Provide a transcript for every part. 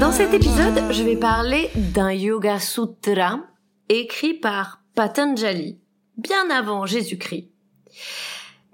Dans cet épisode, je vais parler d'un Yoga Sutra écrit par Patanjali, bien avant Jésus-Christ.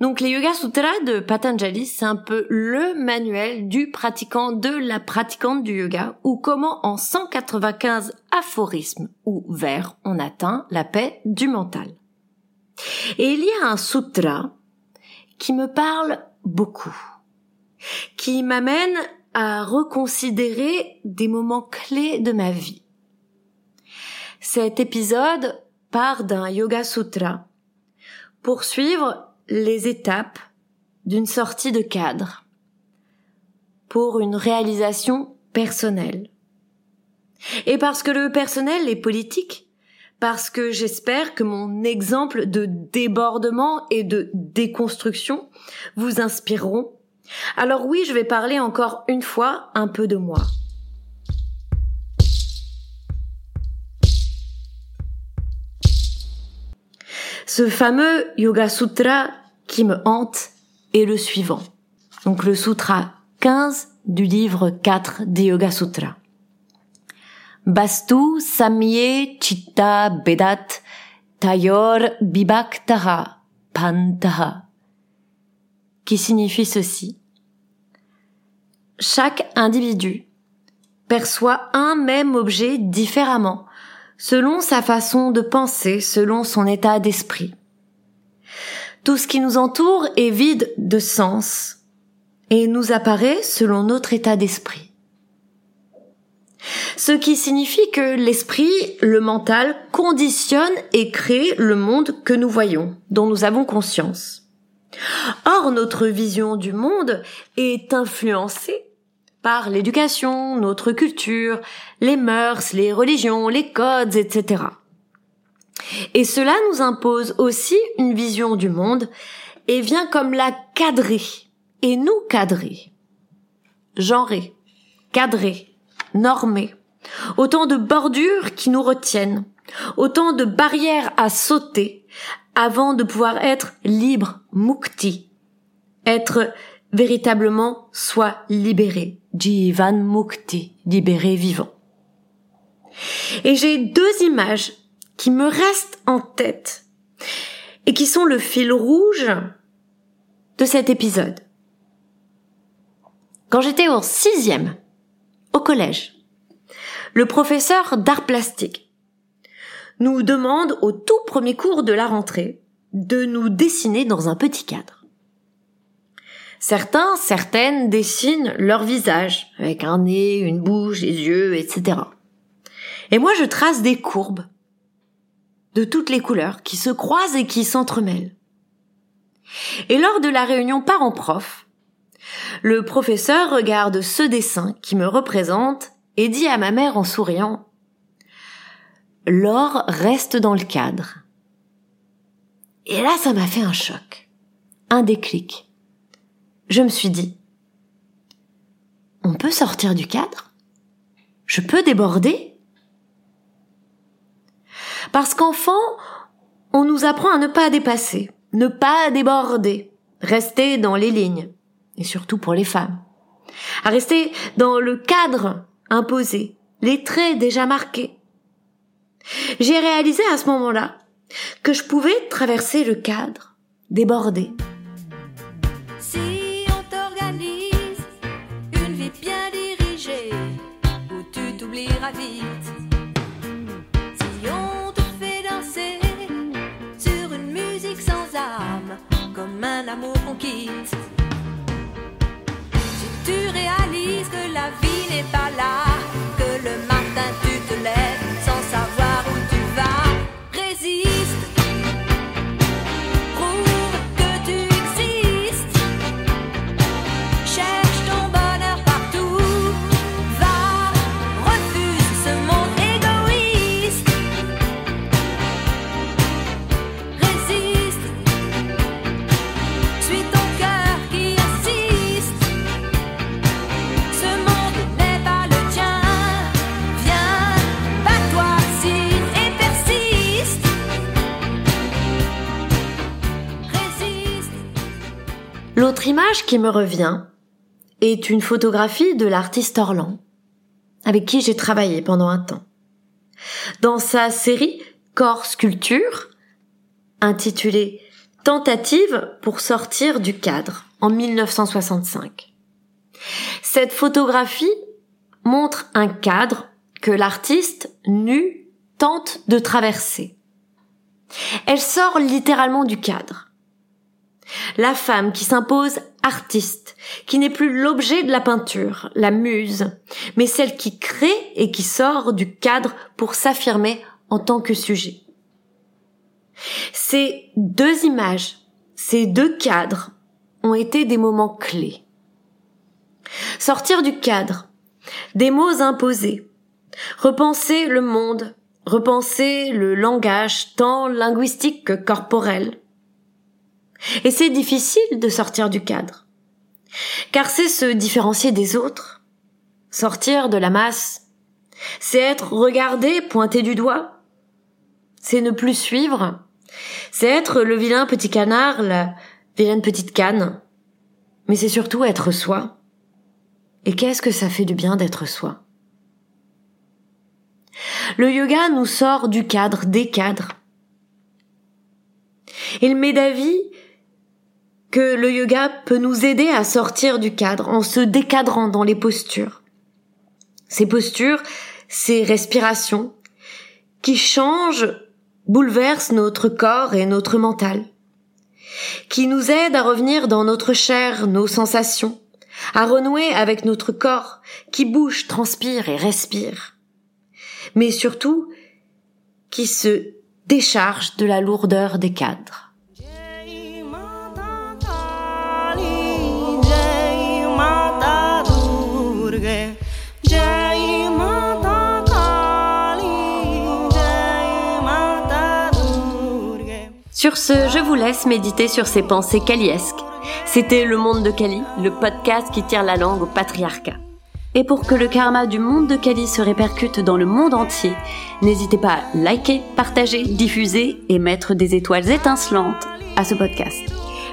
Donc les Yoga Sutras de Patanjali, c'est un peu le manuel du pratiquant de la pratiquante du yoga, ou comment en 195 aphorismes ou vers on atteint la paix du mental. Et il y a un sutra qui me parle beaucoup, qui m'amène à reconsidérer des moments clés de ma vie. Cet épisode part d'un Yoga Sutra pour suivre les étapes d'une sortie de cadre, pour une réalisation personnelle. Et parce que le personnel est politique, parce que j'espère que mon exemple de débordement et de déconstruction vous inspireront alors oui, je vais parler encore une fois un peu de moi. Ce fameux Yoga Sutra qui me hante est le suivant. Donc le Sutra 15 du livre 4 des Yoga Sutras. Bastu Samye Chitta Bedat Tayor Bibaktaha Pantaha qui signifie ceci? Chaque individu perçoit un même objet différemment, selon sa façon de penser, selon son état d'esprit. Tout ce qui nous entoure est vide de sens et nous apparaît selon notre état d'esprit. Ce qui signifie que l'esprit, le mental, conditionne et crée le monde que nous voyons, dont nous avons conscience. Or, notre vision du monde est influencée par l'éducation, notre culture, les mœurs, les religions, les codes, etc. Et cela nous impose aussi une vision du monde et vient comme la cadrer et nous cadrer. Genrer, cadrer, normer. Autant de bordures qui nous retiennent, autant de barrières à sauter avant de pouvoir être libre, mukti, être véritablement soit libéré. Jivan Mukti, libéré vivant. Et j'ai deux images qui me restent en tête et qui sont le fil rouge de cet épisode. Quand j'étais au sixième, au collège, le professeur d'art plastique nous demande au tout premier cours de la rentrée de nous dessiner dans un petit cadre. Certains, certaines dessinent leur visage, avec un nez, une bouche, des yeux, etc. Et moi, je trace des courbes de toutes les couleurs qui se croisent et qui s'entremêlent. Et lors de la réunion parents-prof, le professeur regarde ce dessin qui me représente et dit à ma mère en souriant L'or reste dans le cadre. Et là, ça m'a fait un choc, un déclic je me suis dit, on peut sortir du cadre? Je peux déborder? Parce qu'enfant, on nous apprend à ne pas dépasser, ne pas déborder, rester dans les lignes, et surtout pour les femmes, à rester dans le cadre imposé, les traits déjà marqués. J'ai réalisé à ce moment-là que je pouvais traverser le cadre, déborder, Si on te fait danser sur une musique sans âme, comme un amour qu'on quitte. Si tu réalises que la vie n'est pas là. Image qui me revient est une photographie de l'artiste Orlan, avec qui j'ai travaillé pendant un temps. Dans sa série Corps Sculpture, intitulée Tentative pour sortir du cadre en 1965. Cette photographie montre un cadre que l'artiste nu tente de traverser. Elle sort littéralement du cadre. La femme qui s'impose artiste, qui n'est plus l'objet de la peinture, la muse, mais celle qui crée et qui sort du cadre pour s'affirmer en tant que sujet. Ces deux images, ces deux cadres ont été des moments clés. Sortir du cadre, des mots imposés, repenser le monde, repenser le langage tant linguistique que corporel. Et c'est difficile de sortir du cadre. Car c'est se différencier des autres, sortir de la masse, c'est être regardé, pointé du doigt, c'est ne plus suivre, c'est être le vilain petit canard, la vilaine petite canne, mais c'est surtout être soi. Et qu'est-ce que ça fait du bien d'être soi? Le yoga nous sort du cadre, des cadres. Il met d'avis que le yoga peut nous aider à sortir du cadre en se décadrant dans les postures. Ces postures, ces respirations, qui changent, bouleversent notre corps et notre mental, qui nous aident à revenir dans notre chair, nos sensations, à renouer avec notre corps qui bouge, transpire et respire, mais surtout qui se décharge de la lourdeur des cadres. Sur ce, je vous laisse méditer sur ces pensées kaliesques. C'était Le Monde de Kali, le podcast qui tire la langue au patriarcat. Et pour que le karma du monde de Kali se répercute dans le monde entier, n'hésitez pas à liker, partager, diffuser et mettre des étoiles étincelantes à ce podcast.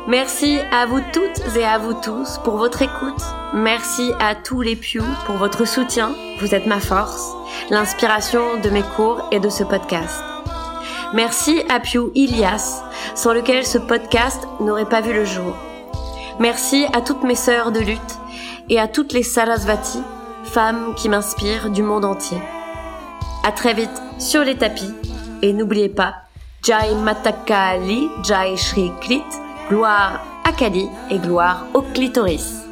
Merci à vous toutes et à vous tous pour votre écoute. Merci à tous les Pew pour votre soutien. Vous êtes ma force, l'inspiration de mes cours et de ce podcast. Merci à Pew Ilias, sans lequel ce podcast n'aurait pas vu le jour. Merci à toutes mes sœurs de lutte et à toutes les Sarasvati, femmes qui m'inspirent du monde entier. À très vite sur les tapis et n'oubliez pas Jai Matakali, Jai Shri Klit, gloire à Kali et gloire au clitoris.